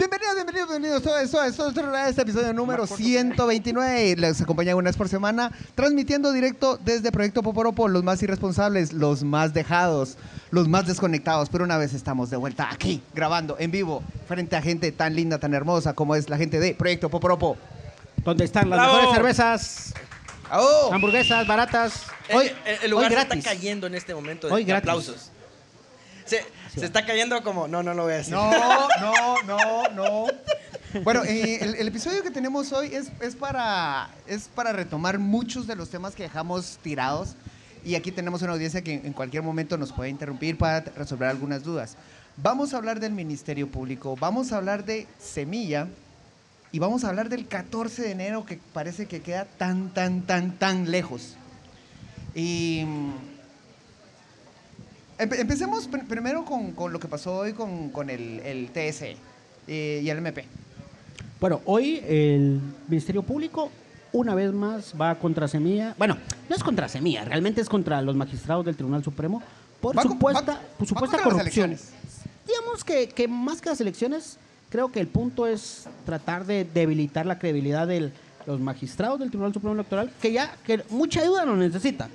Bienvenidos, bienvenidos, bienvenidos. Todo eso, esto es este episodio número 129. Les acompaña una vez por semana, transmitiendo directo desde Proyecto Poporopo, los más irresponsables, los más dejados, los más desconectados. Pero una vez estamos de vuelta aquí, grabando en vivo, frente a gente tan linda, tan hermosa como es la gente de Proyecto Poporopo. Donde están las Bravo. mejores cervezas, ¡Oh! hamburguesas baratas. El- Hoy, el, el lugar hoy se gratis. está cayendo en este momento de, Hoy de gratis. aplausos. Se, se está cayendo como... No, no lo voy a decir. No, no, no, no. Bueno, eh, el, el episodio que tenemos hoy es, es, para, es para retomar muchos de los temas que dejamos tirados. Y aquí tenemos una audiencia que en cualquier momento nos puede interrumpir para resolver algunas dudas. Vamos a hablar del Ministerio Público, vamos a hablar de Semilla y vamos a hablar del 14 de enero que parece que queda tan, tan, tan, tan lejos. Y mm, Empe- empecemos pr- primero con, con lo que pasó hoy con, con el, el TSE eh, y el MP. Bueno, hoy el Ministerio Público una vez más va contra Semilla. Bueno, no es contra Semilla, realmente es contra los magistrados del Tribunal Supremo por Va supuesta, va- por supuesta corrupción. elecciones. Digamos que, que más que las elecciones, creo que el punto es tratar de debilitar la credibilidad de los magistrados del Tribunal Supremo Electoral, que ya que mucha ayuda lo necesitan.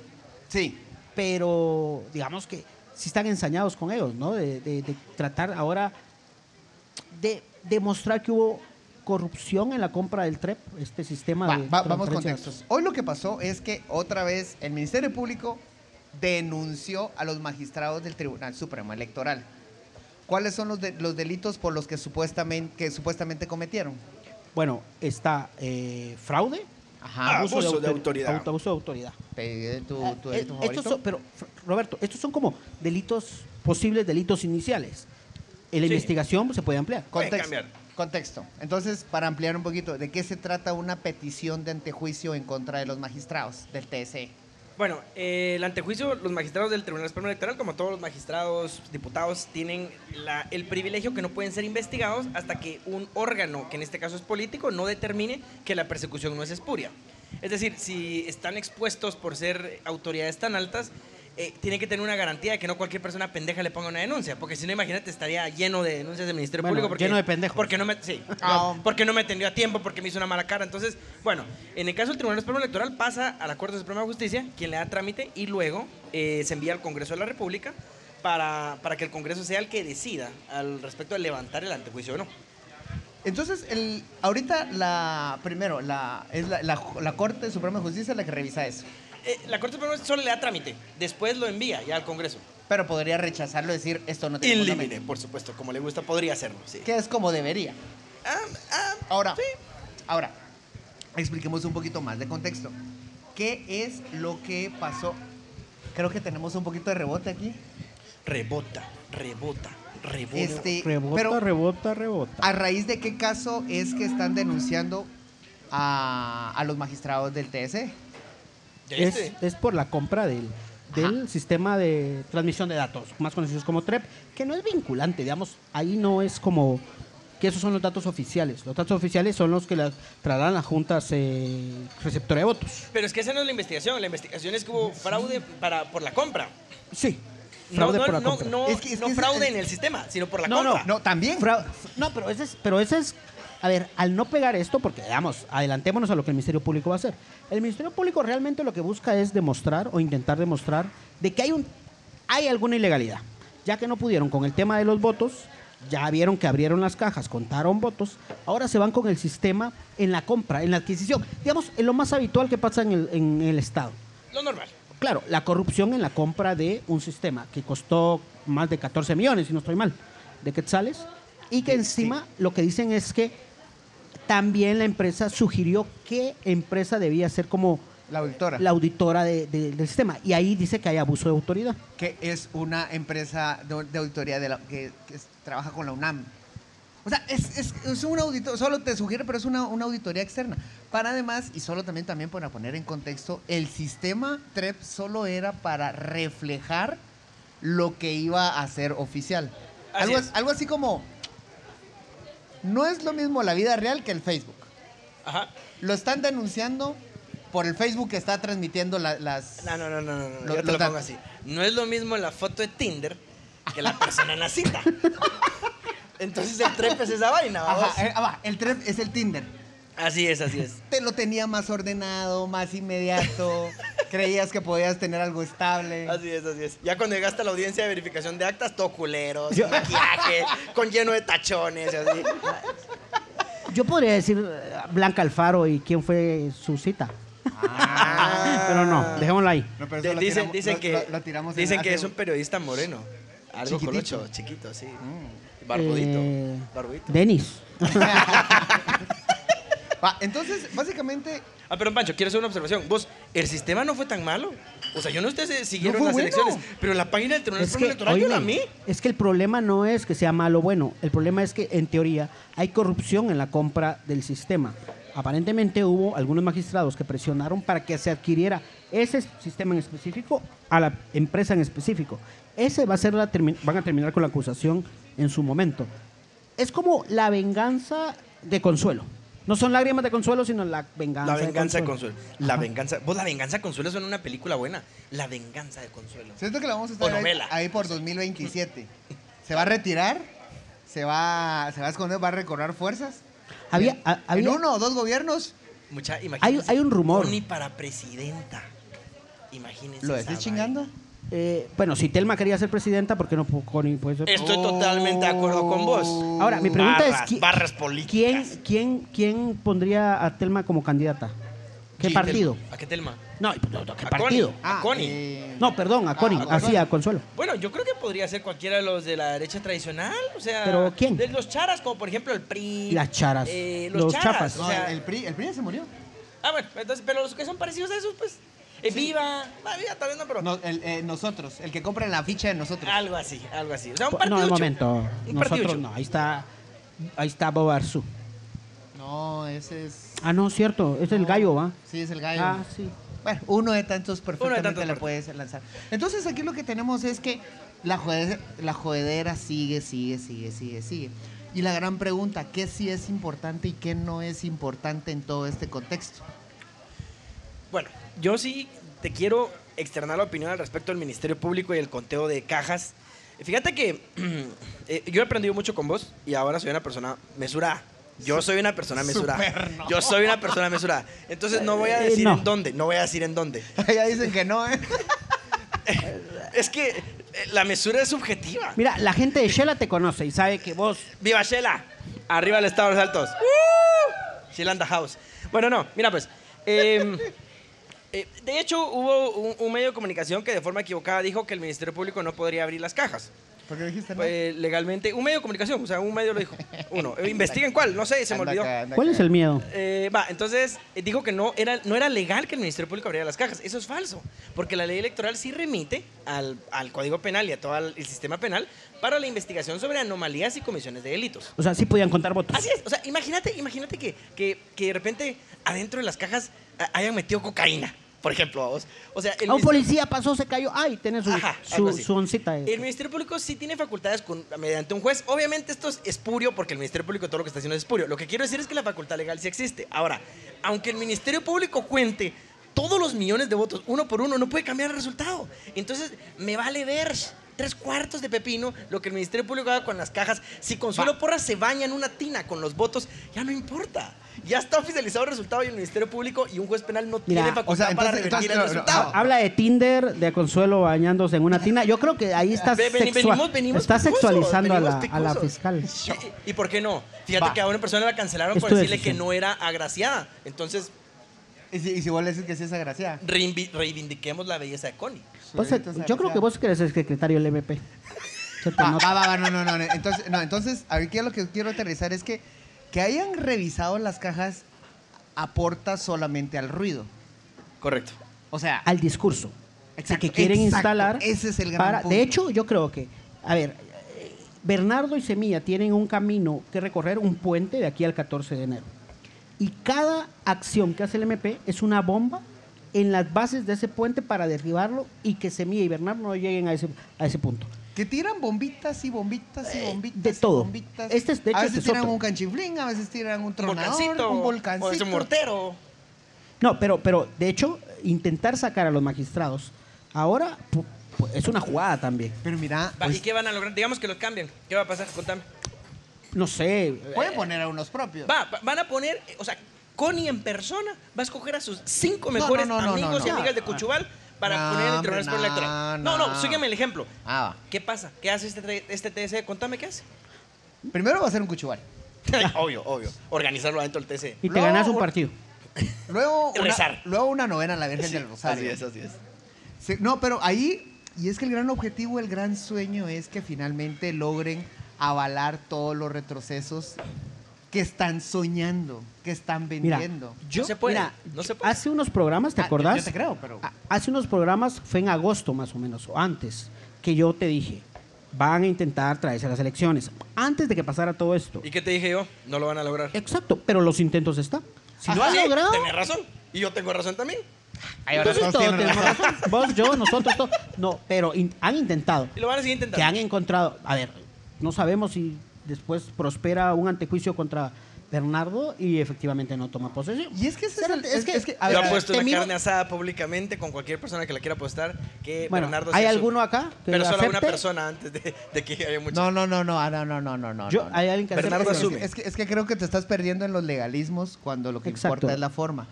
Sí. pero digamos que sí están ensañados con ellos, ¿no? De, de- de tratar ahora de demostrar que hubo corrupción en la compra del TREP, este sistema Va- de va- vamos con textos. Hoy lo que pasó es que otra vez el Ministerio Público denunció a los magistrados del Tribunal Supremo Electoral. ¿Cuáles son los, de- los delitos por los que supuestamente, que supuestamente cometieron? Bueno, está eh, fraude, Ajá. Abuso de autor- autoridad. auto- abuso de autoridad. Pe- ¿Tu, tu Eh, delito eh, estos son- pero, Roberto, estos son como delitos, posibles delitos iniciales. En la Sí. investigación se puede ampliar. Contexto. cambiar. Contexto. Entonces, para ampliar un poquito, ¿de qué se trata una petición de antejuicio en contra de los magistrados del? TSE? Bueno, eh, el antejuicio, los magistrados del Tribunal Supremo Electoral, como todos los magistrados, diputados, tienen la- el privilegio que no pueden ser investigados hasta que un órgano, que en este caso es político, no determine que la persecución no es espuria. Es decir, si están expuestos por ser autoridades tan altas, eh, tienen que tener una garantía de que no cualquier persona pendeja le ponga una denuncia, porque si no, imagínate, estaría lleno de denuncias del Ministerio Bueno, Público. Porque, lleno de pendejos. Porque no me, sí, Ah. no, porque no me atendió a tiempo, porque me hizo una mala cara. Entonces, bueno, en el caso del Tribunal Supremo Electoral pasa a la Corte Suprema de Justicia, quien le da trámite y luego eh, se envía al Congreso de la República para, para que el Congreso sea el que decida al respecto de levantar el antejuicio o no. Entonces, el, ahorita la, primero, la, es la, la- la Corte Suprema de Justicia la que revisa eso. Eh, la Corte Suprema solo le da trámite, después lo envía ya al Congreso. Pero podría rechazarlo y decir, esto no tiene In fundamento. limine, por supuesto, como le gusta, podría hacerlo, sí. Que es como debería. Ah, ah, Ahora, ahora, expliquemos un poquito más de contexto. ¿Qué es lo que pasó? Creo que tenemos un poquito de rebote aquí. rebota, rebota, rebota. Este, Rebota, pero, rebota, rebota. ¿a raíz de qué caso es que están denunciando a, a los magistrados del? TSE? ¿Ya es, es por la compra del, del sistema de transmisión de datos, más conocidos como TREP, que no es vinculante, digamos, ahí no es como que esos son los datos oficiales. Los datos oficiales son los que las trasladan las juntas eh, receptora de votos. Pero es que esa no es la investigación, la investigación es que hubo fraude para, por la compra. Sí. No, Fraude no, por la no, compra. no, Es que- es no que fraude es- en el sistema, sino por la No, no, compra. No, también. Fra- no, pero ese es, pero ese es, a ver, al no pegar esto, porque digamos, adelantémonos a lo que el Ministerio Público va a hacer. El Ministerio Público realmente lo que busca es demostrar o intentar demostrar de que hay un, hay alguna ilegalidad, ya que no pudieron con el tema de los votos, ya vieron que abrieron las cajas, contaron votos, ahora se van con el sistema en la compra, en la adquisición, digamos, en lo más habitual que pasa en el, en el Estado. Lo normal. Claro, la corrupción en la compra de un sistema que costó más de 14 millones, si no estoy mal, de quetzales, y que encima lo que dicen es que también la empresa sugirió qué empresa debía ser como La auditora. la auditora de- de- del sistema. Y ahí dice que hay abuso de autoridad. que es una empresa de, de auditoría de la, que, que es- trabaja con la UNAM. O sea, es, es, es un auditor, solo te sugiere, pero es una, una auditoría externa. Para además, y solo también, también para poner en contexto, el sistema TREP solo era para reflejar lo que iba a ser oficial. Así Algo, algo así como, no es lo mismo la vida real que el Facebook. Ajá. Lo están denunciando por el Facebook que está transmitiendo la- las... No, no, no, no, no, no. Lo- yo te los lo pongo así. No es lo mismo la foto de Tinder que la persona en la cita. Entonces el trep es esa vaina. Ajá, eh, ah, va, el trep es el Tinder. Así es, así es. Te lo tenía más ordenado, más inmediato. creías que podías tener algo estable. Así es, así es. Ya cuando llegaste a la audiencia de verificación de actas, todo culero, sin maquillaje, con lleno de tachones, y así. Yo podría decir eh, Blanca Alfaro y quién fue su cita. Ah. Pero no, dejémoslo ahí. No, pero dicen tiramos- dicen lo- que, lo- lo tiramos en dicen que hace- es un periodista moreno. Algo Chiquitito. colocho, chiquito, sí. Barbudito. Eh, Barbudito. Denis. Va, entonces, básicamente, Ah, pero Pancho, quiero hacer una observación. Vos, el sistema no fue tan malo. O sea, yo no ustedes siguieron las bueno. elecciones, pero la página del Tribunal Es que, Electoral yo la amé. es que el problema no es que sea malo o bueno. El problema es que, en teoría, hay corrupción en la compra del sistema. Aparentemente hubo algunos magistrados que presionaron para que se adquiriera ese sistema en específico a la empresa en específico. Ese va a ser la van a terminar con la acusación en su momento. Es como la venganza de Consuelo. No son lágrimas de Consuelo, sino la venganza. La venganza de Consuelo. Consuelo. La venganza. Vos, la venganza de Consuelo suena una película buena. La venganza de Consuelo. siento que la vamos a estar ahí, novela. ahí por 2027. Se va a retirar, se va, se va a esconder, va a recorrer fuerzas. Había, En- a- había- En uno o dos gobiernos, Mucha, imagínense. hay un rumor. Ni para presidenta. Imagínense. ¿lo decís chingando? Eh, bueno, si Telma quería ser presidenta, ¿por qué no Connie puede ser? Estoy totalmente de acuerdo con vos. Ahora, mi pregunta Barras, es: ¿qui- barras ¿quién, políticas. quién, ¿quién pondría a Telma como candidata? ¿Qué Sí, partido? ¿A qué Telma? No, no, no, ¿qué A partido? Connie. A Connie. eh, No, perdón, a Connie, a así, a Consuelo. Bueno, yo creo que podría ser cualquiera de los de la derecha tradicional. O sea. ¿Pero quién? De los charas, como por ejemplo el PRI. Las charas. eh, los, Los charas. chafas. O sea, el, PRI, el PRI ya se murió. Ah, bueno, entonces, pero los que son parecidos a esos, pues. Eh, Viva. Ah, viva, tal vez no, pero. No, el, eh, nosotros, el que compra en la ficha de nosotros. Algo así, algo así. O sea, un No, partido. de momento. Un Nosotros partiducho. no, ahí está. Ahí está Bob Arzú. No, ese es. Ah, no, cierto, es el gallo, ¿va? Sí, es el gallo. Ah, sí. Bueno, uno de tantos perfectamente tantos le per- puedes lanzar. Entonces aquí lo que tenemos es que la, jode- la jodedera sigue, sigue, sigue, sigue, sigue. Y la gran pregunta, ¿qué sí es importante y qué no es importante en todo este contexto? Bueno, yo sí te quiero externar la opinión al respecto del Ministerio Público y el conteo de cajas. Fíjate que eh, yo he aprendido mucho con vos y ahora soy una persona mesurada. Yo soy una persona mesurada. No. Yo soy una persona mesurada. Entonces no voy a Eh, decir no. en dónde, no voy a decir en dónde. ya dicen que no, ¿eh? Es que eh, la mesura es subjetiva. Mira, la gente de Shela te conoce y sabe que vos. ¡Viva Shela! Arriba el Estado de los Altos. ¡Uh! Shela and the house. Bueno, no, mira pues. eh, eh, de hecho, hubo un, un medio de comunicación que de forma equivocada dijo que el Ministerio Público no podría abrir las cajas. ¿Por qué dijiste no? Eh, legalmente, un medio de comunicación, o sea, un medio lo dijo. Uno. Eh, investiguen cuál, no sé, se me olvidó. ¿Cuál es el miedo? Eh, va, entonces eh, dijo que no era, no era legal que el Ministerio Público abriera las cajas. Eso es falso, porque la ley electoral sí remite al, al Código Penal y a todo el, el sistema penal para la investigación sobre anomalías y comisiones de delitos. O sea, sí podían contar votos. Así es, o sea, imagínate, imagínate que, que, que de repente adentro de las cajas hayan metido cocaína, por ejemplo, vos. O sea, el A un policía pasó, se cayó. Ay, tiene su, Ajá, su, su oncita. El Ministerio Público sí tiene facultades con- mediante un juez. Obviamente esto es espurio porque el Ministerio Público todo lo que está haciendo es espurio. Lo que quiero decir es que la facultad legal sí existe. Ahora, aunque el Ministerio Público cuente todos los millones de votos uno por uno, no puede cambiar el resultado. Entonces, me vale ver tres cuartos de pepino lo que el Ministerio Público haga con las cajas. Si Consuelo Porras se baña en una tina con los votos, ya no importa. Ya está oficializado el resultado y el Ministerio Público y un juez penal no Mira, tiene facultad o sea, para revertir entonces, el resultado. Habla de Tinder, de Consuelo bañándose en una tina. Yo creo que ahí está, Ve- veni- sexua- venimos- venimos está sexualizando a la, a la fiscal. ¿Y, y por qué no? Fíjate Va. que a una persona la cancelaron Es por decirle que no era agraciada. Entonces, Y si, y si vos le dices que sí es agraciada. reivindiquemos la belleza de Connie. Pues, es yo creo que vos querés ser secretario del MP. Te Va, va, va, no, no, no. Entonces, no, entonces, aquí lo que quiero aterrizar es que que hayan revisado las cajas aporta solamente al ruido. Correcto. O sea, Al discurso. Exacto, que quieren exacto. instalar. Ese es el gran para- punto. De hecho, yo creo que, a ver, eh, Bernardo y Semilla tienen un camino que recorrer, un puente de aquí al 14 de enero. Y cada acción que hace el MP es una bomba en las bases de ese puente para derribarlo y que Semilla y Bernardo no lleguen a ese, a ese punto. que tiran bombitas y bombitas y Eh, bombitas. de y todo. bombitas. Este es- de hecho, a veces este es tiran otro. un canchiflín, a veces tiran un Un tronador, volcancito. un O volcancito. es un mortero. No, pero, pero de hecho, intentar sacar a los magistrados ahora es una jugada también. Pero mira, Va, pues, ¿Y qué van a lograr? Digamos que los cambian. ¿Qué va a pasar? Contame. no sé. Pueden poner a unos propios. Va, va- van a poner, eh, o sea, Connie en persona va a escoger a sus cinco mejores no, no, no, amigos no, y no. amigas de Cuchubal para No, poner en el Tribunal no, Electoral. No, no, no. sígueme el ejemplo. Ah, va. ¿Qué pasa? ¿Qué hace este, este TC? Contame qué hace. Primero va a ser un cuchubal. obvio, obvio. Organizarlo adentro del TC. Y te No, ganas un partido. Luego una, Rezar. luego una novena a la Virgen del Rosario. Así es, así es. Sí, no, pero ahí, y es que el gran objetivo, el gran sueño es que finalmente logren avalar todos los retrocesos que están soñando, que están Mira, vendiendo. yo, se puede, mira, no se puede. hace unos programas, ¿te Ah, yo- acordás? yo te creo, pero- Ah, Hace unos programas, fue en agosto más o menos, o antes, que yo te dije, van a intentar traerse las elecciones, antes de que pasara todo esto. ¿Y qué te dije yo? No lo van a lograr. Exacto, pero los intentos están. Si lo Ah, han sí, logrado, Tenés razón. Y yo tengo razón también. Ay, ahora entonces todos tenemos razón. Vos, yo, nosotros, todos. No, pero in- han intentado. Y lo van a seguir intentando. que han encontrado, a ver, no sabemos si después prospera un antejuicio contra Bernardo y efectivamente no toma posesión. Y es que ese es el- Espérate, es que- es que- a Yo ver, a ver, apuesto te una carne asada públicamente con cualquier persona que la quiera apostar que Bueno, Bernardo ¿hay alguno acá que Pero lo solo una persona antes de, de que haya muchos. No, no, no, no, ah, no, no, no, no, no. Yo, no. hay alguien que Bernardo acepte- asume. Es que, es que creo que te estás perdiendo en los legalismos cuando lo que Exacto. importa es la forma.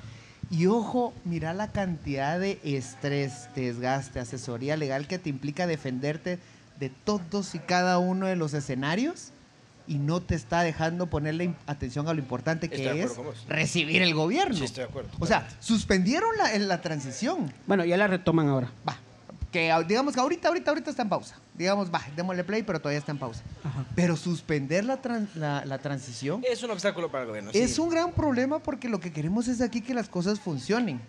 Y ojo, mira la cantidad de estrés, desgaste, asesoría legal que te implica defenderte de todos y cada uno de los escenarios y no te está dejando ponerle atención a lo importante que es recibir el gobierno. Sí, estoy de acuerdo. O sea, suspendieron la, la transición. Bueno, ya la retoman ahora. Va. Que digamos que ahorita, ahorita, ahorita está en pausa. Digamos, va, démosle play, pero todavía está en pausa. Ajá. Pero suspender la, tran- la, la transición Es un obstáculo para el gobierno. sí. es un gran problema porque lo que queremos es aquí que las cosas funcionen.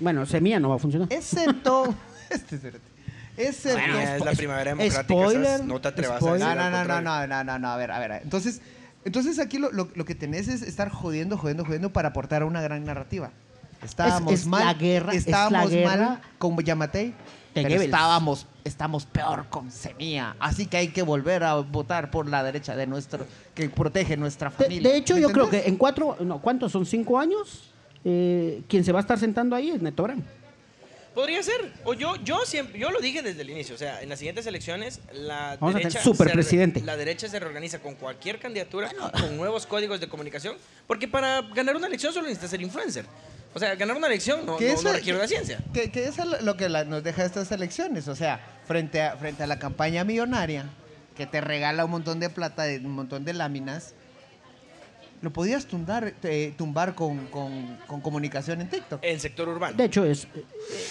Bueno, Semilla no va a funcionar. Excepto. este, espérate. Excepto. Bueno, es la primavera democrática. spoiler. No te atrevas spoiler. a no, decir no, no, no, no, no, no, no, a ver, a ver. Entonces, entonces aquí lo, lo- lo que tenés es estar jodiendo, jodiendo, jodiendo para aportar a una gran narrativa. Estábamos Es- es mal. la guerra- es la estábamos guerra mal con Yamatei. de Pero Goebbels. estábamos, estamos peor con Semilla. Así que hay que volver a votar por la derecha de nuestro, que protege nuestra De, familia. de hecho, ¿Me yo creo entendés? que en cuatro, no, ¿cuántos son? ¿Cinco años? Eh, quien se va a estar sentando ahí es Neto Brand. Podría ser. O yo, yo siempre, yo lo dije desde el inicio. O sea, en las siguientes elecciones, la Vamos derecha. superpresidente. se La derecha se reorganiza con cualquier candidatura, con nuevos códigos de comunicación. Porque para ganar una elección solo necesitas ser influencer. O sea, ganar una elección no, Que no- eso- no requiere una ciencia. Que, que eso es lo que la- nos deja estas elecciones. O sea, frente a, frente a la campaña millonaria, que te regala un montón de plata, de- un montón de láminas, lo podías tumbar, eh, tumbar con, con- con comunicación en TikTok. En sector urbano. De hecho, es. eh,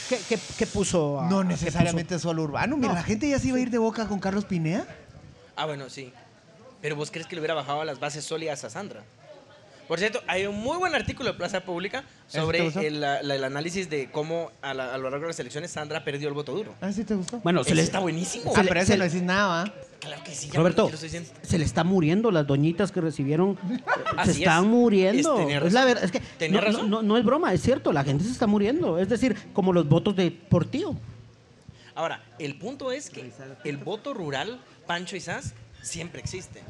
¿Qué, qué- qué puso? a- no necesariamente solo urbano. Mira, No. la gente ya se iba a ir de boca con Carlos Pinea. Ah, bueno, sí. Pero vos crees que le hubiera bajado las bases sólidas a Sandra. Por cierto, hay un muy buen artículo de Plaza Pública ¿Ese te sobre el, la- el análisis de cómo a, la- a lo largo de las elecciones Sandra perdió el voto duro. Ah, sí te gustó. Bueno, se le, está buenísimo. ah, pero le- no decís nada. ¿va? Claro que sí. ya Roberto, lo estoy se le está muriendo las doñitas que recibieron. Así se están es. muriendo. Es- la razón. verdad. Es que no, razón. no- no es broma, es cierto. La gente se está muriendo. Es decir, como los votos de Portillo. Ahora, el punto es que el voto rural, Pancho y Sass, siempre existe.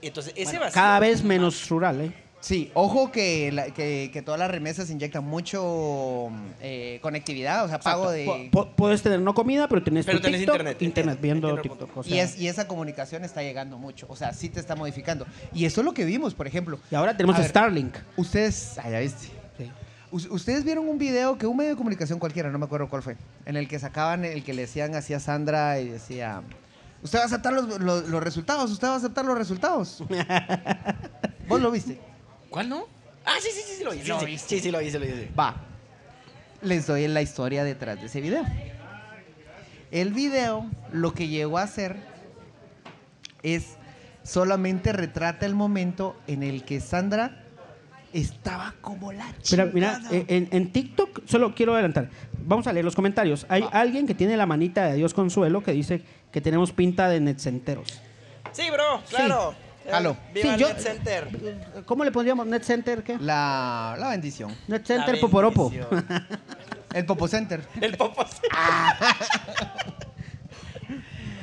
Entonces, ese vacío... Cada vez menos rural, ¿eh? Sí, ojo que, la- que, que todas las remesas inyectan mucho eh, conectividad, o sea, pago de... Po- po- puedes tener no comida, pero tenés, Pero tu tenés TikTok, internet. internet viendo Entiendo el TikTok. o Y, sea, es, y esa comunicación está llegando mucho. O sea, sí te está modificando. Y eso es lo que vimos, por ejemplo. y ahora tenemos A ver, Starlink. Ustedes, ah, ya viste. Sí. Us- Ustedes vieron un video que un medio de comunicación cualquiera, no me acuerdo cuál fue, en el que sacaban, el que le decían así a Sandra y decía, usted va a aceptar los, los- los resultados, usted va a aceptar los resultados. ¿Vos lo viste? ¿Cuál no? Ah, sí, sí, sí, sí lo. Sí, Lo sí, sí, sí, lo sí, lo sí. Va. Les doy la historia detrás de ese video. El video lo que llegó a hacer es solamente retrata el momento en el que Sandra estaba como la Mira, chingada. mira, eh, en, en TikTok, solo quiero adelantar. Vamos a leer los comentarios. Hay alguien que tiene la manita de Dios Consuelo que dice que tenemos pinta de netcenteros. Sí, bro, claro. Jalo. Viva Sí, yo- Net Center. ¿Cómo le pondríamos? ¿Net Center qué? la, la bendición. Net Center La Poporopo. El Popo Center. El popo.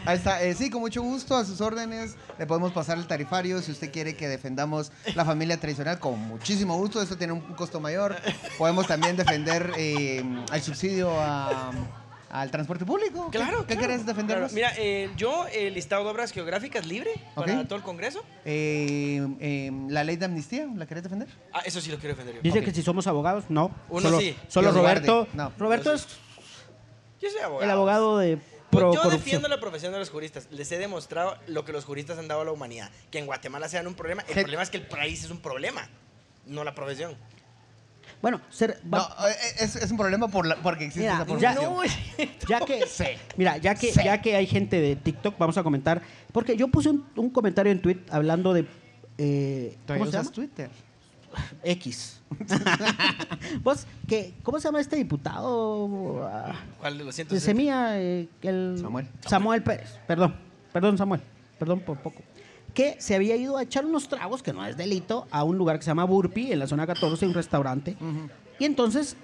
Ahí está. Eh, sí, con mucho gusto, a sus órdenes. Le podemos pasar el tarifario si usted quiere que defendamos la familia tradicional. Con muchísimo gusto, eso tiene un costo mayor. Podemos también defender eh, el subsidio a, al transporte público. ¿Qué- Claro, ¿Qué claro. querés defendernos? Claro. Mira, eh, yo, el listado de obras geográficas libre para todo el Congreso. Eh, eh, la ley de amnistía, ¿la querés defender? Ah, eso sí lo quiero defender yo. Dice que si somos abogados, no. Uno solo, sí. Solo. Roberto. No, Roberto yo es. Yo soy abogado. el abogado de Pues pro yo corrupción. defiendo la profesión de los juristas. Les he demostrado lo que los juristas han dado a la humanidad. Que en Guatemala sean un problema. El problema es que el país es un problema, no la profesión. Bueno, ser, No, va- eh, es, es un problema por la- porque existe Mira, esa ya- que Sí. mira, ya que Sí. ya que hay gente de TikTok, vamos a comentar, porque yo puse un, un comentario en tweet hablando de eh, Todavía ¿cómo se usas llama? Twitter. X. Vos, que, ¿cómo se llama este diputado? Ah, ¿Cuál de los de 160? Semilla, eh, el Samuel. Samuel Pérez, perdón, perdón Samuel, perdón por poco. Que se había ido a echar unos tragos, que no es delito, a un lugar que se llama Burpee, en la zona 14, un restaurante. Y entonces,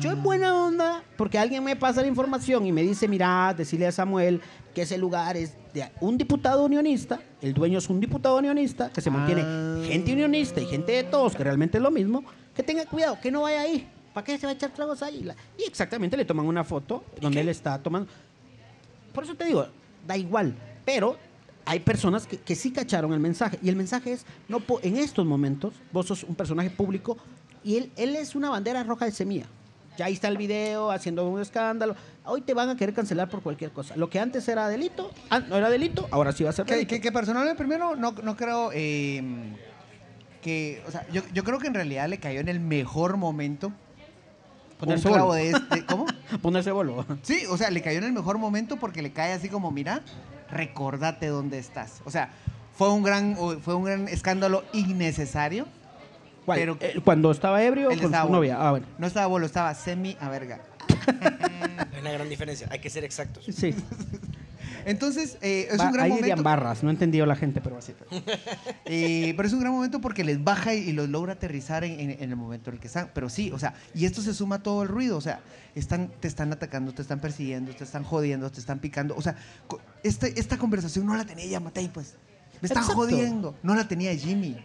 yo en buena onda, porque alguien me pasa la información y me dice, mira, decirle a Samuel que ese lugar es de un diputado unionista, el dueño es un diputado unionista, que se mantiene Ah. gente unionista y gente de todos, que realmente es lo mismo, que tenga cuidado, que no vaya ahí. ¿Para qué se va a echar tragos ahí? Y exactamente le toman una foto donde él está tomando. Por eso te digo, da igual. Pero hay personas que, que sí cacharon el mensaje. Y el mensaje es, no en estos momentos, vos sos un personaje público y él, él es una bandera roja de semilla. Ya ahí está el video haciendo un escándalo. Hoy te van a querer cancelar por cualquier cosa. Lo que antes era delito, ah, no era delito, ahora sí va a ser Que, delito. que, que personalmente primero no, no creo eh, que, o sea, yo, yo creo que en realidad le cayó en el mejor momento. Ponerse un clavo bolo. de este, ¿cómo? Ponerse bolo. Sí, o sea, le cayó en el mejor momento porque le cae así como, mira, recordate dónde estás. O sea, fue un gran, fue un gran escándalo innecesario. ¿Cuál? Pero- Eh, Cuando estaba ebrio de con su estaba novia. Ah, bueno. No estaba bolo, estaba semi a verga. Hay una gran diferencia. Hay que ser exactos. Sí. Entonces, eh, es Va- un gran ahí momento. barras, no he entendido la gente, pero así. Eh, pero es un gran momento porque les baja y, y los logra aterrizar en, en- en el momento en el que están. Pero sí, o sea, y esto se suma a todo el ruido. O sea, están, te están atacando, te están persiguiendo, te están jodiendo, te están picando. O sea, este- esta conversación no la tenía ya Matei, pues. Me están Exacto. jodiendo. No la tenía Jimmy.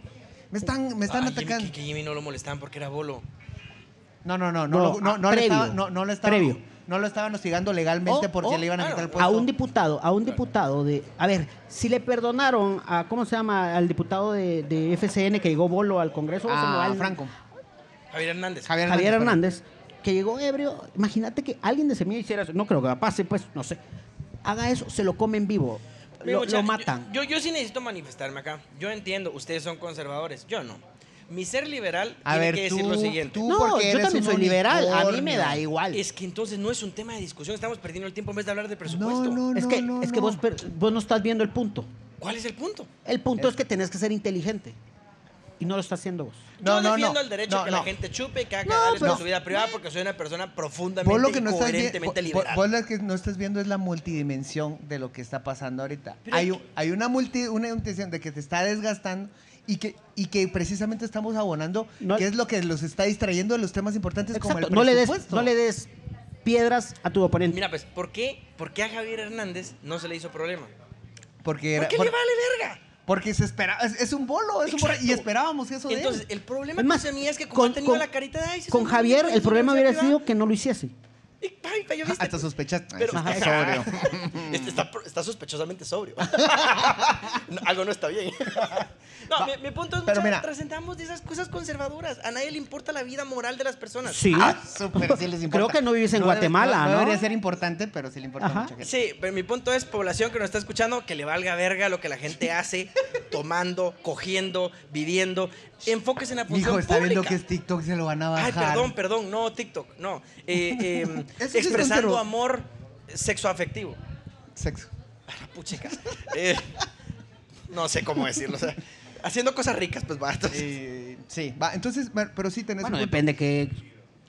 Me están, me están Ay, Jimmy, atacando. que, que Jimmy no lo molestaban porque era bolo. No, no, no, no, No, lo- no, ah, no, le previo. estaba, no, no lo estaban, Previo. No lo estaban hostigando legalmente O- porque o- le iban a claro, quitar el puesto. A un diputado, a un diputado de. A ver, si le perdonaron a. ¿Cómo se llama? Al diputado de, de FCN que llegó bolo al Congreso. se me va a el- Franco. Javier Hernández. Javier. Hernández, que llegó ebrio. Imagínate que alguien de Semilla hiciera eso. No creo que pase, pues, no sé. Haga eso, se lo comen vivo. Lo, mucha- lo matan. Yo, yo, yo sí necesito manifestarme acá. Yo entiendo, ustedes son conservadores. Yo no. Mi ser liberal A tiene ver, que tú, decir lo siguiente. tú no, porque yo también soy liberal. A mí me da igual. Es que entonces no es un tema de discusión. Estamos perdiendo el tiempo en vez de hablar de presupuesto. No, no, es no, que, no, es que no. vos, no estás viendo el punto. ¿Cuál es el punto? El punto Es- es que tenés que ser inteligente. Y no lo estás haciendo vos. No, yo no, defiendo no. el derecho No, a que no. la gente chupe, que haga No, cagales pero- con su vida privada porque soy una persona profundamente Vos lo que y no estás viendo, coherentemente vos, liberal. vos lo que no estás viendo es la multidimensión de lo que está pasando ahorita. Pero Hay, una multi, una dimensión de que te está desgastando y que, y que precisamente estamos abonando, No- que es lo que los está distrayendo de los temas importantes como el. No le, des, presupuesto. no le des piedras a tu oponente. Mira, pues, ¿por qué, ¿por qué a Javier Hernández no se le hizo problema? porque era- ¿Por qué por- le vale verga? porque se esperaba, es, es un bolo, es un bolo, y esperábamos eso de Entonces, él. el problema Es más, con Semilla es que como con- ha tenido con- la carita de ay, Con Javier, muy el problema hubiera privada". sido que no lo hiciese. Y, ay, pa, ¿ya viste? Hasta sospechas. Pero- Eso es sobrio. Este está, está sospechosamente sobrio. No, algo no está bien. No, mi, mi punto es, Pero mucha, mira. trascendamos de esas cosas conservadoras. A nadie le importa la vida moral de las personas. Sí. Ah, súper, sí les importa. Creo que no vives en Guatemala, ¿no? debería ser importante, pero sí le importa Ajá. mucho. gente. Sí, pero mi punto es, población que nos está escuchando, que le valga verga lo que la gente hace, tomando, cogiendo, viviendo. Enfóquese en la función hijo está viendo que es TikTok, se lo van a bajar. Ay, perdón, perdón, no, TikTok, no. Eh, eh, expresando amor sexoafectivo. Sexo. Ah, Puchica. Eh, no sé cómo decirlo. o sea, haciendo cosas ricas, pues va. entonces- Eh, sí, va, entonces, pero sí tenés Bueno, depende que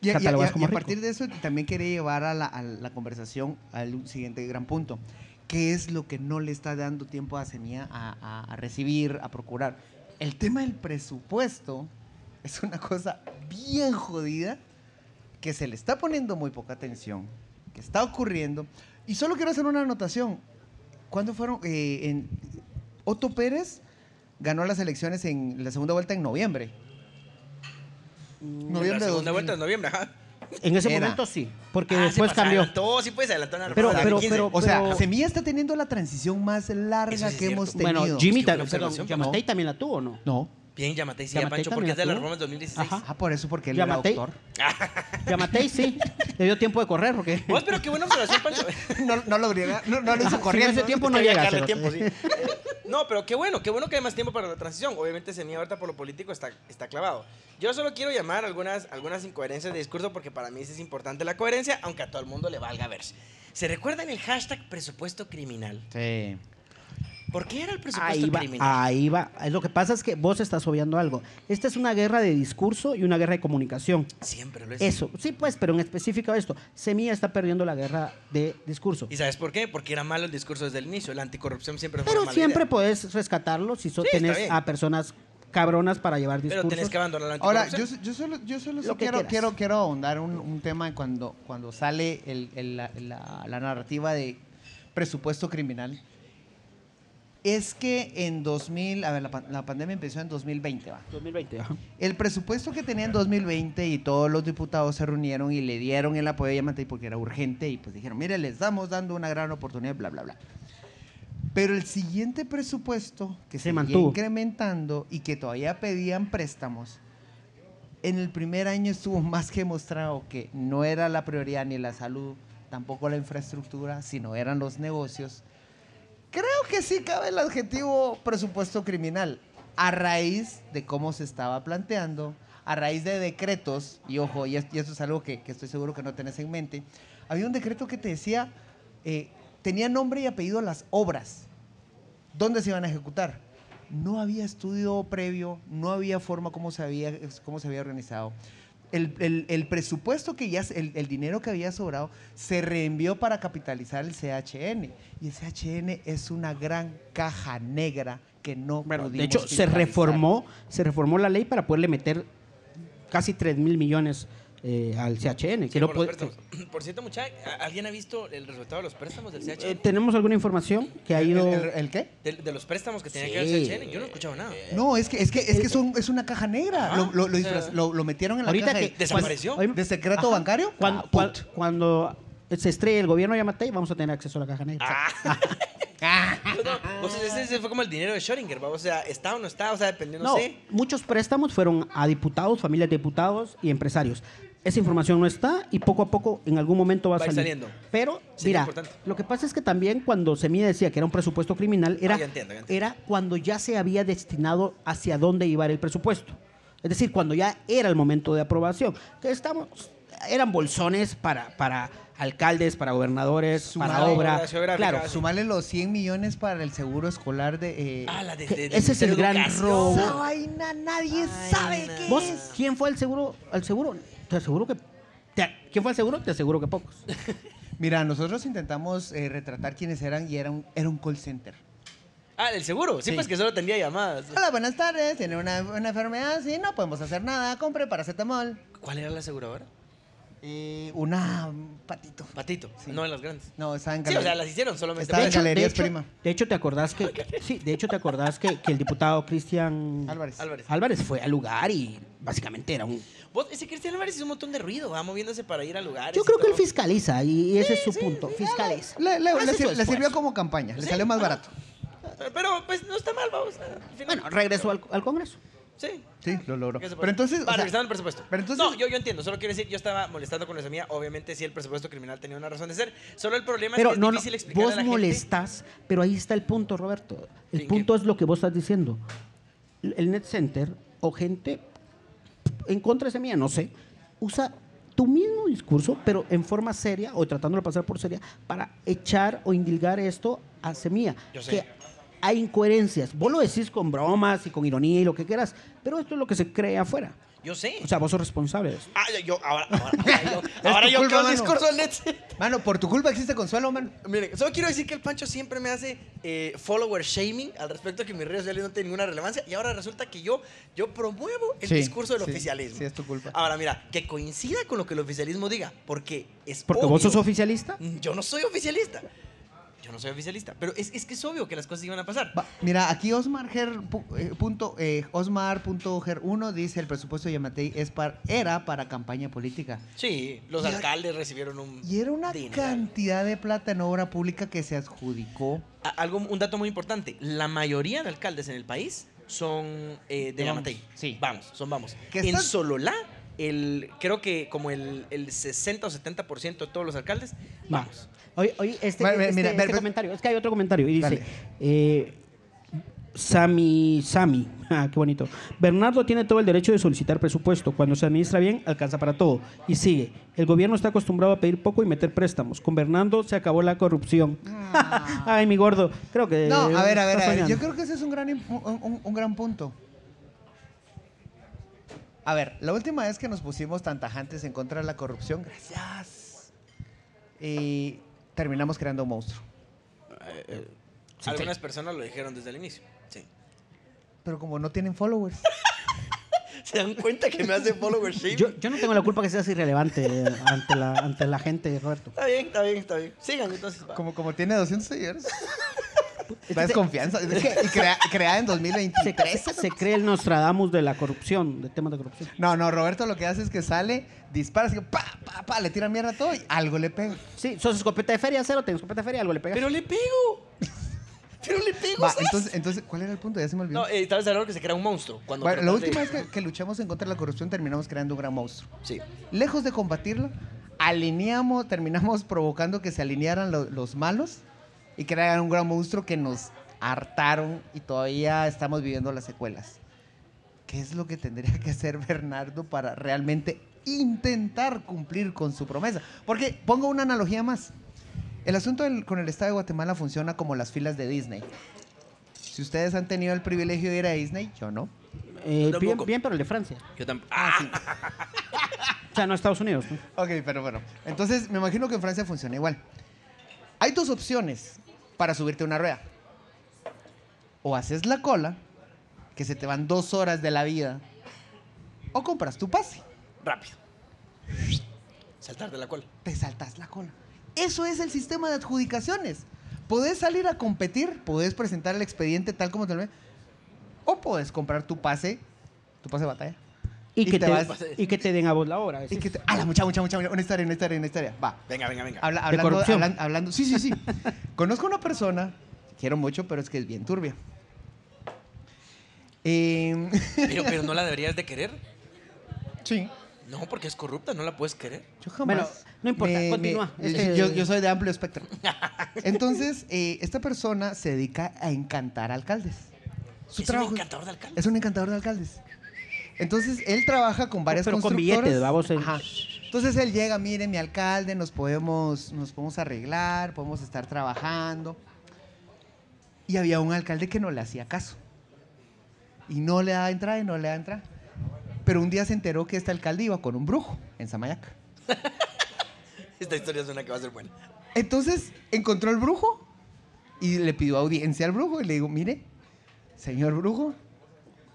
Y, y- y- a partir de eso también quería llevar a la, a la conversación al siguiente gran punto. ¿Qué es lo que no le está dando tiempo a Semilla a, a- a recibir, a procurar? El tema del presupuesto es una cosa bien jodida que se le está poniendo muy poca atención, que está ocurriendo. Y solo quiero hacer una anotación. ¿Cuándo fueron? Eh, en, Otto Pérez ganó las elecciones en la segunda vuelta en noviembre. Noviembre la segunda 2000. vuelta es noviembre, ajá. En ese Era. momento sí, porque Ah, se después pas- cambió. Sí, pues Pero- pero- 2015. pero- O sea, Pero- Semilla está teniendo la transición más Eso larga sí es que cierto. hemos tenido. Bueno, Jimmy Es que también, perdón, también la tuvo, ¿no? No. Bien, Yamatei, sí, Yamatei Pancho, porque es de la reforma del 2016. Ajá. Ah, por eso, porque él Yamatei. era doctor. Yamatei sí, le dio tiempo de correr porque Vos, pero qué buena observación, Pancho. No, no lo no, no lo hizo corriendo. ese tiempo no llega. tiempo, sí. No, pero qué bueno, qué bueno que hay más tiempo para la transición. Obviamente Semilla ahorita por lo político está, está clavado. Yo solo quiero llamar algunas, algunas incoherencias de discurso porque para mí sí es importante la coherencia, aunque a todo el mundo le valga verse. ¿Se recuerdan el hashtag presupuesto criminal? Sí. ¿Por qué era el presupuesto Ahí va, criminal? ahí va. Lo que pasa es que vos estás obviando algo. Esta es una guerra de discurso y una guerra de comunicación. Siempre lo es. Eso, sí, pues, pero en específico esto. Semilla está perdiendo la guerra de discurso. ¿Y sabes por qué? Porque era malo el discurso desde el inicio. La anticorrupción siempre fue Pero mala siempre idea. puedes rescatarlo si so- Sí, tenés a personas cabronas para llevar Pero discursos. tenés que abandonar la Ahora, anticorrupción. yo, yo solo, yo solo quiero, quiero, quiero ahondar un, un tema cuando, cuando sale el- el- la, la- la narrativa de presupuesto criminal. Es que en 2000, a ver, la, la pandemia empezó en 2020, va. 2020, ajá. El presupuesto que tenía en 2020 y todos los diputados se reunieron y le dieron el apoyo a Yamatei porque era urgente y pues dijeron, mire, les estamos dando una gran oportunidad, bla, bla, bla. Pero el siguiente presupuesto que Se se mantuvo. incrementando y que todavía pedían préstamos, en el primer año estuvo más que mostrado que no era la prioridad ni la salud, tampoco la infraestructura, sino eran los negocios. Creo que sí cabe el adjetivo presupuesto criminal, a raíz de cómo se estaba planteando, a raíz de decretos, y ojo, y, es- y esto es algo que, estoy seguro que no tenés en mente, había un decreto que te decía, eh, tenía nombre y apellido las obras, dónde se iban a ejecutar. No había estudio previo, no había forma cómo se había, cómo se había organizado. El, el- el presupuesto que ya, el, el dinero que había sobrado, se reenvió para capitalizar el CHN. Y el CHN es una gran caja negra que no Bueno, de hecho, se reformó, se reformó la ley para poderle meter casi 3 mil millones eh, al CHN. Sí, que no puede- préstamos. Por cierto, muchachos, ¿alguien ha visto el resultado de los préstamos del CHN? Eh, ¿Tenemos alguna información que ha ¿El, ido...? el- el qué? de, de los préstamos que tenía Sí. que ver el CHN. Yo no he escuchado nada. No, es que es, que, es, que son- es una caja negra. Lo, lo- lo O sea, disfraz- lo- lo metieron en la ahorita caja que de, ¿Desapareció? De secreto Ajá. bancario. Cuando, cuan- cuando se estrelle el gobierno de Yamatei, vamos a tener acceso a la caja negra. No, o sea, ese, fue como el dinero de Schrödinger, ¿va? o sea, está o no está, o sea, depende, no, No, sé. muchos préstamos fueron a diputados, familias de diputados y empresarios. Esa información no está y poco a poco en algún momento va a Va salir. saliendo. Pero, Sería mira, importante. lo que pasa es que también cuando Semilla decía que era un presupuesto criminal, era, Ah, ya entiendo, ya entiendo. era cuando ya se había destinado hacia dónde iba el presupuesto. Es decir, cuando ya era el momento de aprobación. Que estamos, eran bolsones para, para alcaldes, para gobernadores, para obra. Geográfica, Claro, sí. Sumarle los 100 millones para el seguro escolar de... eh, Ah, la de, de- del ese es el Ministerio de gran Educación. robo. Esa vaina nadie Ay, sabe na- qué ¿Vos es. quién fue al seguro? Al seguro, te aseguro que. te- ¿Quién fue al seguro? Te aseguro que pocos. Mira, nosotros intentamos eh, retratar quiénes eran y era un, era un call center. Ah, del seguro. Sí, Sí. pues que solo tendría llamadas. Hola, buenas tardes. Tiene una, una enfermedad, sí, no podemos hacer nada. Compre paracetamol. ¿Cuál era la aseguradora? Eh, una un patito. Patito, Sí. no en las grandes. No, estaba en Sí, o sea, las hicieron solamente. Estaba De en de Galerías hecho- Prima. de hecho, te acordás que. Sí, de hecho, te acordás que, que el diputado Cristian Álvarez. Álvarez. Álvarez fue al lugar y básicamente era un. Vos, ese Cristian Álvarez hizo un montón de ruido, va moviéndose para ir a lugares. Yo creo que él fiscaliza y ese es su punto. Fiscaliza. Le, le- Hace le su sir- le esfuerzo. sirvió como campaña. Le Sí. salió más barato. Pero pues no está mal, vamos. al final. Bueno, regresó al, al Congreso. Sí. Sí, lo logró. ¿Qué se puede Pero entonces. hacer? o sea, al presupuesto. pero entonces- No, yo, yo entiendo. Solo quiero decir, yo estaba molestando con la mía. Obviamente, sí, el presupuesto criminal tenía una razón de ser. Solo el problema Pero es que no, es difícil vos a la gente. molestás, pero ahí está el punto, Roberto. El ¿En punto qué? es lo que vos estás diciendo. El net center o gente en contra de semilla, no sé, usa tu mismo discurso, pero en forma seria o tratándolo de pasar por seria, para echar o indilgar esto a semilla. Yo sé. Que hay incoherencias. Vos lo decís con bromas y con ironía y lo que quieras, pero esto es lo que se cree afuera. Yo sé. O sea, vos sos responsable de eso. ah, yo, yo- ahora, ahora, ahora yo, ahora yo culpa, creo el mano. discurso del net. Mano, por tu culpa existe consuelo, man. Miren, solo quiero decir que el Pancho siempre me hace eh, follower shaming al respecto de que mis redes sociales no tienen ninguna relevancia y ahora resulta que yo, yo promuevo el Sí, discurso del sí, oficialismo. sí, es tu culpa. Ahora, mira, que coincida con lo que el oficialismo diga, porque es Porque vos obvio. sos oficialista. Yo no soy oficialista. Yo no soy oficialista. Pero es, es que es obvio que las cosas iban a pasar. Va, mira, aquí Osmar Ger, eh, punto, eh, Osmar.ger1 dice el presupuesto de Yamatei es era para campaña política. Sí, los Y- alcaldes recibieron un. Y era una cantidad de plata en obra pública que se adjudicó. A- Algo, un dato muy importante. La mayoría de alcaldes en el país son eh, de. Yamatei. Sí. Vamos, son vamos. En Sololá, el, creo que como el, el 60 o 70% de todos los alcaldes, Va. vamos. Oye, oye, este, Mira, este- mira, este mira, comentario, es que hay otro comentario y dice, eh, Sami, Sami, ah, qué bonito. Bernardo tiene todo el derecho de solicitar presupuesto. Cuando se administra bien, alcanza para todo. Y sigue, el gobierno está acostumbrado a pedir poco y meter préstamos. Con Bernardo se acabó la corrupción. Ay, mi gordo, creo que... No, a ver, a ver, a ver. Yo creo que ese es un gran, un- un gran punto. A ver, la última vez que nos pusimos tan tajantes en contra de la corrupción, gracias. Y terminamos creando un monstruo. Algunas personas lo dijeron desde el inicio. Sí. Pero como no tienen followers. ¿Se dan cuenta que me hace follower shaming? Yo, yo no tengo la culpa que seas irrelevante eh, ante, la, ante la gente, Roberto. Está bien, está bien, está bien. Sigan entonces. va. Como, como tiene 200 seguidores. Es Da que se- desconfianza. y crea- creada en Se, 2023. se- se cree el Nostradamus de la corrupción, de temas de corrupción. No, no, Roberto lo que hace es que sale, dispara, así que pa, pa, pa, le tira mierda a todo y algo le pega. Sí, sos escopeta de feria, cero, tenés escopeta de feria, algo le pegas. Pero le pego. Pero le pego. Va, ¿sabes? entonces, entonces, ¿cuál era el punto? Ya se me olvidó. No, eh, tal vez hablando que se crea un monstruo. Cuando Bueno, la de- última vez que, que luchamos en contra de la corrupción terminamos creando un gran monstruo. Sí. Lejos de combatirlo, alineamos, terminamos provocando que se alinearan lo- los malos y crearan un gran monstruo que nos hartaron y todavía estamos viviendo las secuelas. ¿Qué es lo que tendría que hacer Bernardo para realmente intentar cumplir con su promesa? Porque pongo una analogía más. El asunto del- con el Estado de Guatemala funciona como las filas de Disney. Si ustedes han tenido el privilegio de ir a Disney, yo no. Eh, Yo bien, tampoco. bien, pero el de Francia. Yo tampoco. Ah, O sea, no Estados Unidos. ¿no? Ok, pero bueno. Entonces, me imagino que en Francia funciona igual. Hay dos opciones para subirte a una rueda. O haces la cola, que se te van dos horas de la vida, o compras tu pase, rápido. Saltar de la cola. te saltas la cola. Eso es el sistema de adjudicaciones. Podés salir a competir, podés presentar el expediente tal como te lo o podés comprar tu pase, tu pase de batalla. Y, Y que te te, vas- y que te den a vos la hora. Y decís. que te, ¡Ah, la mucha, mucha, mucha! Una historia, una historia, una historia. Va. Venga, venga, venga. Habla- De hablando, corrupción. hablan- hablando, sí, sí, sí. Conozco una persona, quiero mucho, pero es que es bien turbia. Eh, Pero, pero no la deberías de querer. sí. No, porque es corrupta, no la puedes querer. Yo jamás. Bueno, no importa, continúa. Este- yo, yo soy de amplio espectro. Entonces, eh, esta persona se dedica a encantar alcaldes. Su es trabajo un encantador de alcalde. es un encantador de alcaldes. Entonces, él trabaja con varias Pero con constructoras. billetes, vamos, Ajá. Entonces, él llega, mire, mi alcalde, nos podemos, nos podemos arreglar, podemos estar trabajando. Y había un alcalde que no le hacía caso. Y no le daba entrada y no le daba entrada. Pero un día se enteró que este alcalde iba con un brujo en Samayac. Esta historia suena que va a ser buena. Entonces encontró al brujo y le pidió audiencia al brujo y le digo, mire, señor brujo,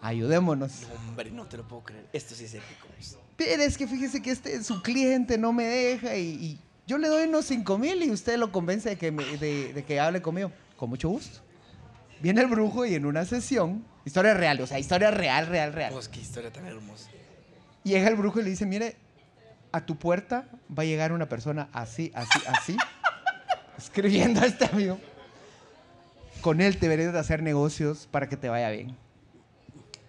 ayudémonos. No, hombre, no te lo puedo creer. Esto sí es épico. Pero es que fíjese que este su cliente no me deja y, y yo le doy unos 5 mil y usted lo convence de que, me- de, de que hable conmigo. Con mucho gusto. Viene el brujo y en una sesión, historia real, o sea, historia real, real, real. Pues qué historia tan hermosa. Llega el brujo y le dice, mire, a tu puerta va a llegar una persona así, así, así, escribiendo a este amigo. Con él deberías de hacer negocios para que te vaya bien.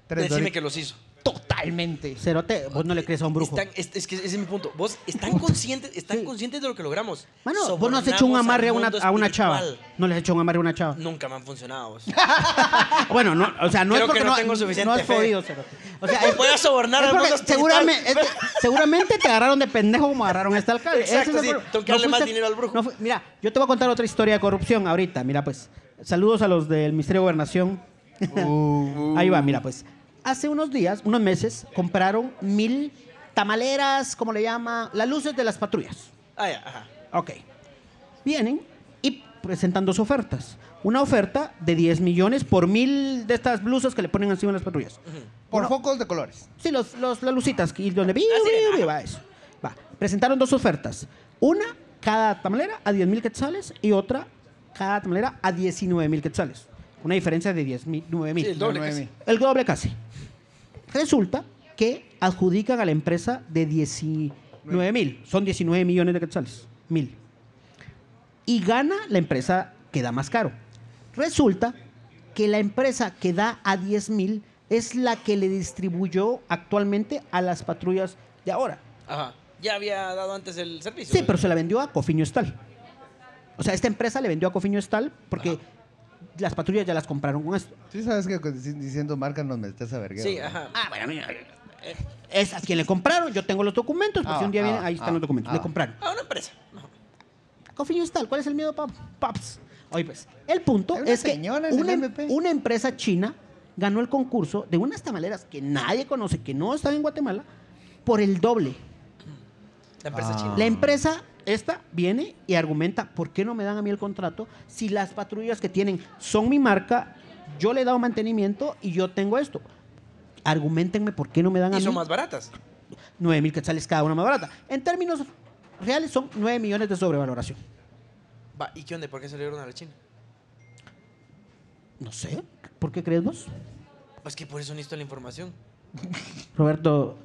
Tres Decime que los hizo. Totalmente. Cerote, vos no le crees a un brujo. Están- es, es que ese es mi punto. Vos están conscientes, están Sí. conscientes de lo que logramos. Mano, vos no has hecho un Sobornamos amarre a al una, mundo a una chava. espiritual. No le has hecho un amarre a una chava. Nunca me han funcionado. vos. Bueno, no, o sea, no Creo es porque que no no, tengo suficiente no has fe. podido, Cerote. O sea, Voy a sobornar es al porque mundo espiritual. seguramente, es que seguramente te agarraron de pendejo como agarraron a este alcalde. Exacto, Ese es el sí. problema. Tengo que darle más dinero al brujo. no mira, yo te voy a contar otra historia de corrupción ahorita. Mira, pues, saludos a los del Ministerio de Gobernación. Uh. Ahí va, mira, pues. Hace unos días, unos meses, compraron mil tamaleras, ¿cómo le llama? Las luces de las patrullas. Ah, ya, ajá. Ok. Vienen y presentan dos ofertas. Una oferta de 10 millones por mil de estas blusas que le ponen encima de las patrullas. Por Uno- focos de colores. Sí, los, los- las lucitas, y donde vi, Ah, vi, vi, va eso. Va. Presentaron dos ofertas. Una, cada tamalera a 10 mil quetzales y otra, cada tamalera a 19 mil quetzales. Una diferencia de 10 mil, 9 mil. Sí, el doble Nueve casi. mil. El doble casi. Resulta que adjudican a la empresa de 19 mil. Son 19 millones de quetzales. Mil. Y gana la empresa que da más caro. Resulta que la empresa que da a 10 mil es la que le distribuyó actualmente a las patrullas de ahora. Ajá. Ya había dado antes el servicio. Sí, pero se la vendió a Cofiño Estal. O sea, esta empresa le vendió a Cofiño Estal porque las patrullas ya las compraron con esto. Sí sabes que diciendo marca nos metes a verguero. Sí, ¿no? ajá. Ah, bueno, mira, es a quien le compraron. Yo tengo los documentos, porque Ah, si un día ah, viene, ahí están ah, los documentos. ah. Le compraron. A una empresa. Cofiño Estal, ¿cuál es el miedo, pap? Paps? Oye, pues, el punto es que una, em- una empresa china ganó el concurso de unas tamaleras que nadie conoce, que no están en Guatemala, por el doble. La empresa Ah. china. La empresa esta viene y argumenta, ¿por qué no me dan a mí el contrato si las patrullas que tienen son mi marca, yo le he dado mantenimiento y yo tengo esto? Argumentenme por qué no me dan a Y mí son más baratas. 9 mil quetzales cada una más barata. En términos reales son 9 millones de sobrevaloración. Va, ¿y qué onda? ¿Por qué salieron a la China? No sé, ¿por qué crees vos? Pues que por eso necesito la información. Roberto,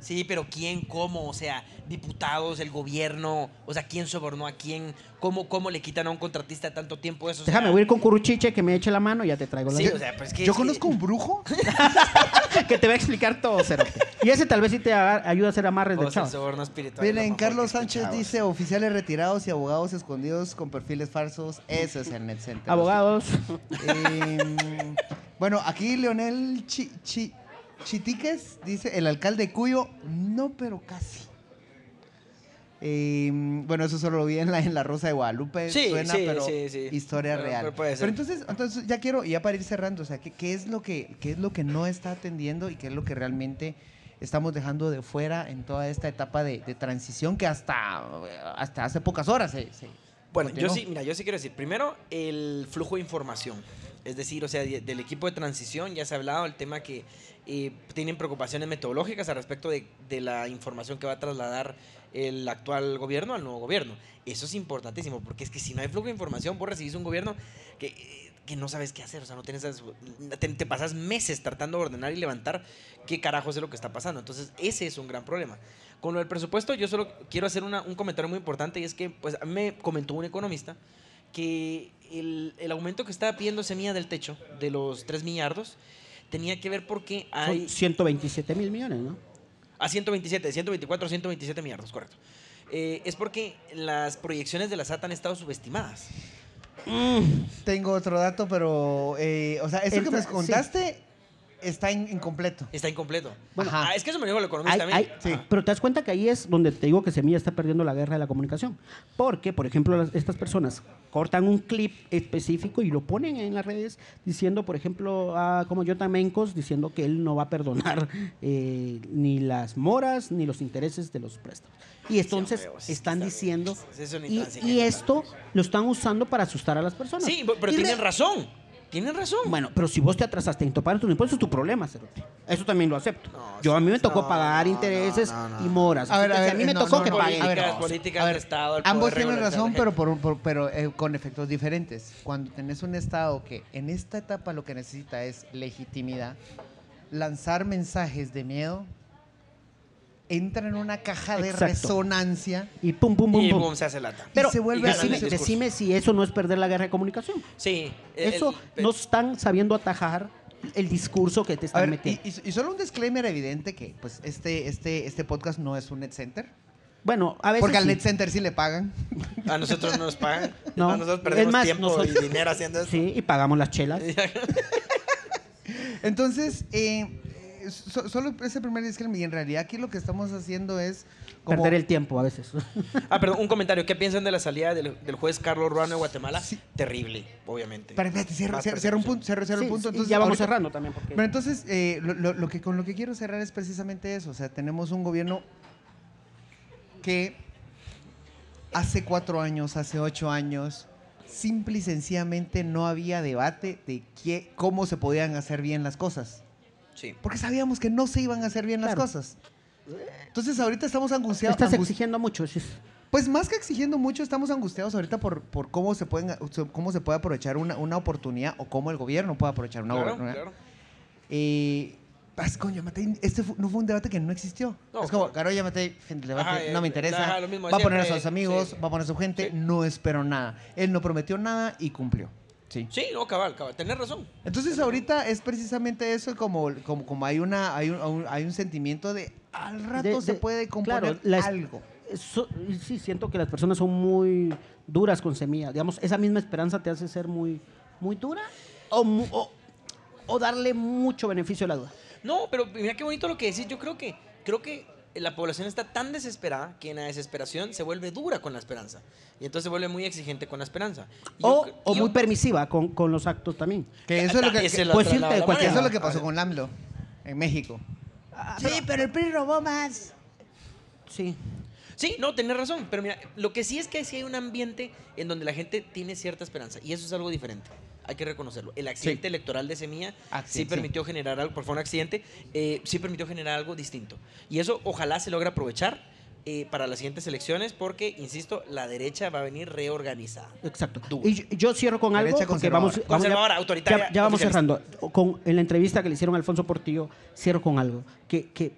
Sí, pero ¿quién, cómo? O sea, diputados, el gobierno, o sea, ¿quién sobornó a quién? ¿Cómo, cómo le quitan a un contratista tanto tiempo eso? O sea, déjame voy a ir con Curuchiche que me eche la mano y ya te traigo la Sí, o sea, pues que Yo es que- conozco un brujo. que te va a explicar todo, Cerote. Y ese tal vez sí te haga- ayuda a hacer amarres de O sea, el chavos. soborno espiritual. es lo Miren, mejor Carlos que Sánchez dice oficiales retirados y abogados escondidos con perfiles falsos. Eso es el net center. Abogados. Em, bueno, aquí Leonel Chi- Chi- Chitiques dice, el alcalde de Cuyo, no, pero casi. Em, bueno, eso solo lo vi en la, en la Rosa de Guadalupe. Sí, suena, sí, pero sí, historia Pero- real. pero puede ser. entonces, entonces ya quiero, ya para ir cerrando, o sea, ¿qué, qué es lo que, ¿qué es lo que no está atendiendo y qué es lo que realmente estamos dejando de fuera en toda esta etapa de, de transición que hasta, hasta hace pocas horas se... se Bueno, yo sí, mira, yo sí quiero decir, primero, el flujo de información. Es decir, o sea, de- del equipo de transición ya se ha hablado el tema que tienen preocupaciones metodológicas al respecto de, la información que va a trasladar el actual gobierno al nuevo gobierno. Eso es importantísimo, porque es que si no hay flujo de información, vos recibís un gobierno que, eh, que no sabes qué hacer, o sea, no tienes, te, pasas meses tratando de ordenar y levantar qué carajos es lo que está pasando. Entonces, ese es un gran problema. Con lo del presupuesto, yo solo quiero hacer un comentario muy importante y es que, pues, a mí me comentó un economista que el, el aumento que estaba pidiendo Semilla del Techo de los 3 millardos tenía que ver porque hay... Son 127 mil millones, ¿no? A 127, 124, 127 millardos, correcto. Eh, es porque las proyecciones de la SAT han estado subestimadas. Tengo otro dato, pero, eh, o sea, eso que me sí. Está in- incompleto. Está incompleto. Bueno, ah, es que eso me dijo el economista Hay- a mí. hay- Ajá. Pero te das cuenta que ahí es donde te digo que Semilla está perdiendo la guerra de la comunicación. Porque, por ejemplo, las- estas personas cortan un clip específico y lo ponen en las redes diciendo, por ejemplo, a, como Jota Mencos, diciendo que él no va a perdonar eh, ni las moras ni los intereses de los préstamos. Y entonces hombre, están está- diciendo... es Y, esto lo están usando para asustar a las personas. Sí, pero Y tienen razón. Tienen razón. Bueno, pero si vos te atrasaste en topar tus impuestos, es tu problema, cerote. Eso también lo acepto. No, Yo a mí me tocó no, pagar no, intereses no, no, no. y moras. A ver, a que ver, a mí me no, tocó no, que no, pague. a ver, Políticas, políticas a ver, de Estado. el Ambos tienen razón, pero, por, por- pero eh, con efectos diferentes. Cuando tenés un Estado que en esta etapa lo que necesita es legitimidad, lanzar mensajes de miedo entra en una caja de Exacto. resonancia. Y pum, pum, pum, Y pum. se hace lata. Pero se vuelve a- decime, decime si eso no es perder la guerra de comunicación. Sí. el- Eso el- no están sabiendo atajar el discurso que te A están ver, metiendo. y, y- y solo un disclaimer evidente que pues este, este, este podcast no es un net center. bueno, a veces Porque al sí. net center sí le pagan. A nosotros no nos pagan. No. A nosotros perdemos más, tiempo nosotros- y dinero haciendo esto. Sí, y pagamos las chelas. Entonces, eh, so- solo ese primer disclaimer. Y en realidad aquí lo que estamos haciendo es como... Perder el tiempo a veces. Ah, perdón, un comentario. ¿Qué piensan de la salida del, del juez Carlos Ruano de Guatemala? Sí. Terrible, obviamente. Espera, espérate, cierra, cierra- un punto. Cierra, cierra Sí, un punto. Entonces, ya vamos ahorita- cerrando también. Porque... Pero entonces, eh, lo, lo- lo que, con lo que quiero cerrar es precisamente eso. O sea, tenemos un gobierno que hace cuatro años, hace ocho años, simple y sencillamente no había debate de qué, cómo se podían hacer bien las cosas. Sí. Porque sabíamos que no se iban a hacer bien las cosas. Entonces, ahorita estamos angustiados. Estás angusti- exigiendo mucho. sí. Pues más que exigiendo mucho, estamos angustiados ahorita por, por cómo, se pueden, cómo se puede aprovechar una, una oportunidad o cómo el gobierno puede aprovechar una Claro, oportunidad. claro. Y. Pues, coño, Matei, este no fue un debate que no existió. No, es como, claro. Carolla Matei, fin del debate, Ajá, no me eh, interesa. ajá, mismo va a poner a sus amigos, sí. va a poner a su gente, Sí. no espero nada. Él no prometió nada y cumplió. Sí. Sí, no, cabal, cabal. Tenés razón. Entonces ahorita es precisamente eso, como, como, como hay, una, hay, un, hay un sentimiento de al rato De- se de- puede componer claro, la es- algo. So- sí, siento que las personas son muy duras con semilla. Digamos, esa misma esperanza te hace ser muy, muy dura o- o darle mucho beneficio a la duda. No, pero mira qué bonito lo que decís. Yo creo que, creo que la población está tan desesperada que en la desesperación se vuelve dura con la esperanza. Y entonces se vuelve muy exigente con la esperanza. Yo O, o yo- muy permisiva con, con los actos también. Que eso es lo que, la- la eso es lo pasó con AMLO en México. sí, pero el PRI robó más. Sí. Sí, no, tenés razón. Pero mira, lo que sí es que sí hay un ambiente en donde la gente tiene cierta esperanza. Y eso es algo diferente. Hay que reconocerlo. El accidente Sí. electoral de Semilla sí Accidente, sí. permitió generar algo, por favor, un accidente, eh, sí permitió generar algo distinto. Y eso ojalá se logre aprovechar eh, para las siguientes elecciones porque, insisto, la derecha va a venir reorganizada. Exacto. Duro. Y yo, yo cierro con algo Derecha porque vamos, conservadora. vamos ya- autoritaria, Ya, ya vamos cerrando. Con, en la entrevista que le hicieron a Alfonso Portillo, cierro con algo que, que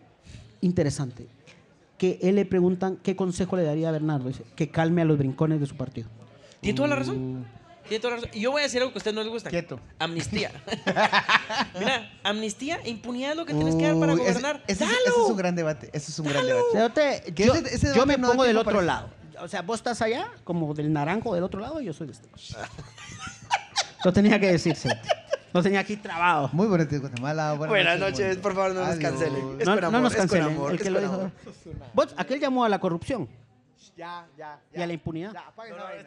interesante. Que él le preguntan qué consejo le daría a Bernardo. Dice, que calme a los brincones de su partido. Tiene toda la razón. Tiene toda la razón. Y yo voy a decir algo que a usted no les gusta. Quieto. Amnistía. Mira, amnistía e impunidad es lo que tienes que dar para Uy, ese- gobernar. Ese, es- ¡Dalo! ese es un gran debate. Ese es un gran debate. O sea, yo te- Que yo, ese- ese yo debate me no da pongo del tiempo otro para lado. O sea, vos estás allá, como del naranjo del otro lado, y yo soy de este. Lo tenía que decirse. Lo tenía aquí trabado. Muy bonito Guatemala. Buenas noches, mundo. por favor, no nos Adiós. cancelen. Es No, con no amor, nos es con cancelen. amor, el es que lo con dijo. amor. Vos, aquel llamó a la corrupción Ya, ya, y a la impunidad. Ya, apaguen vaina.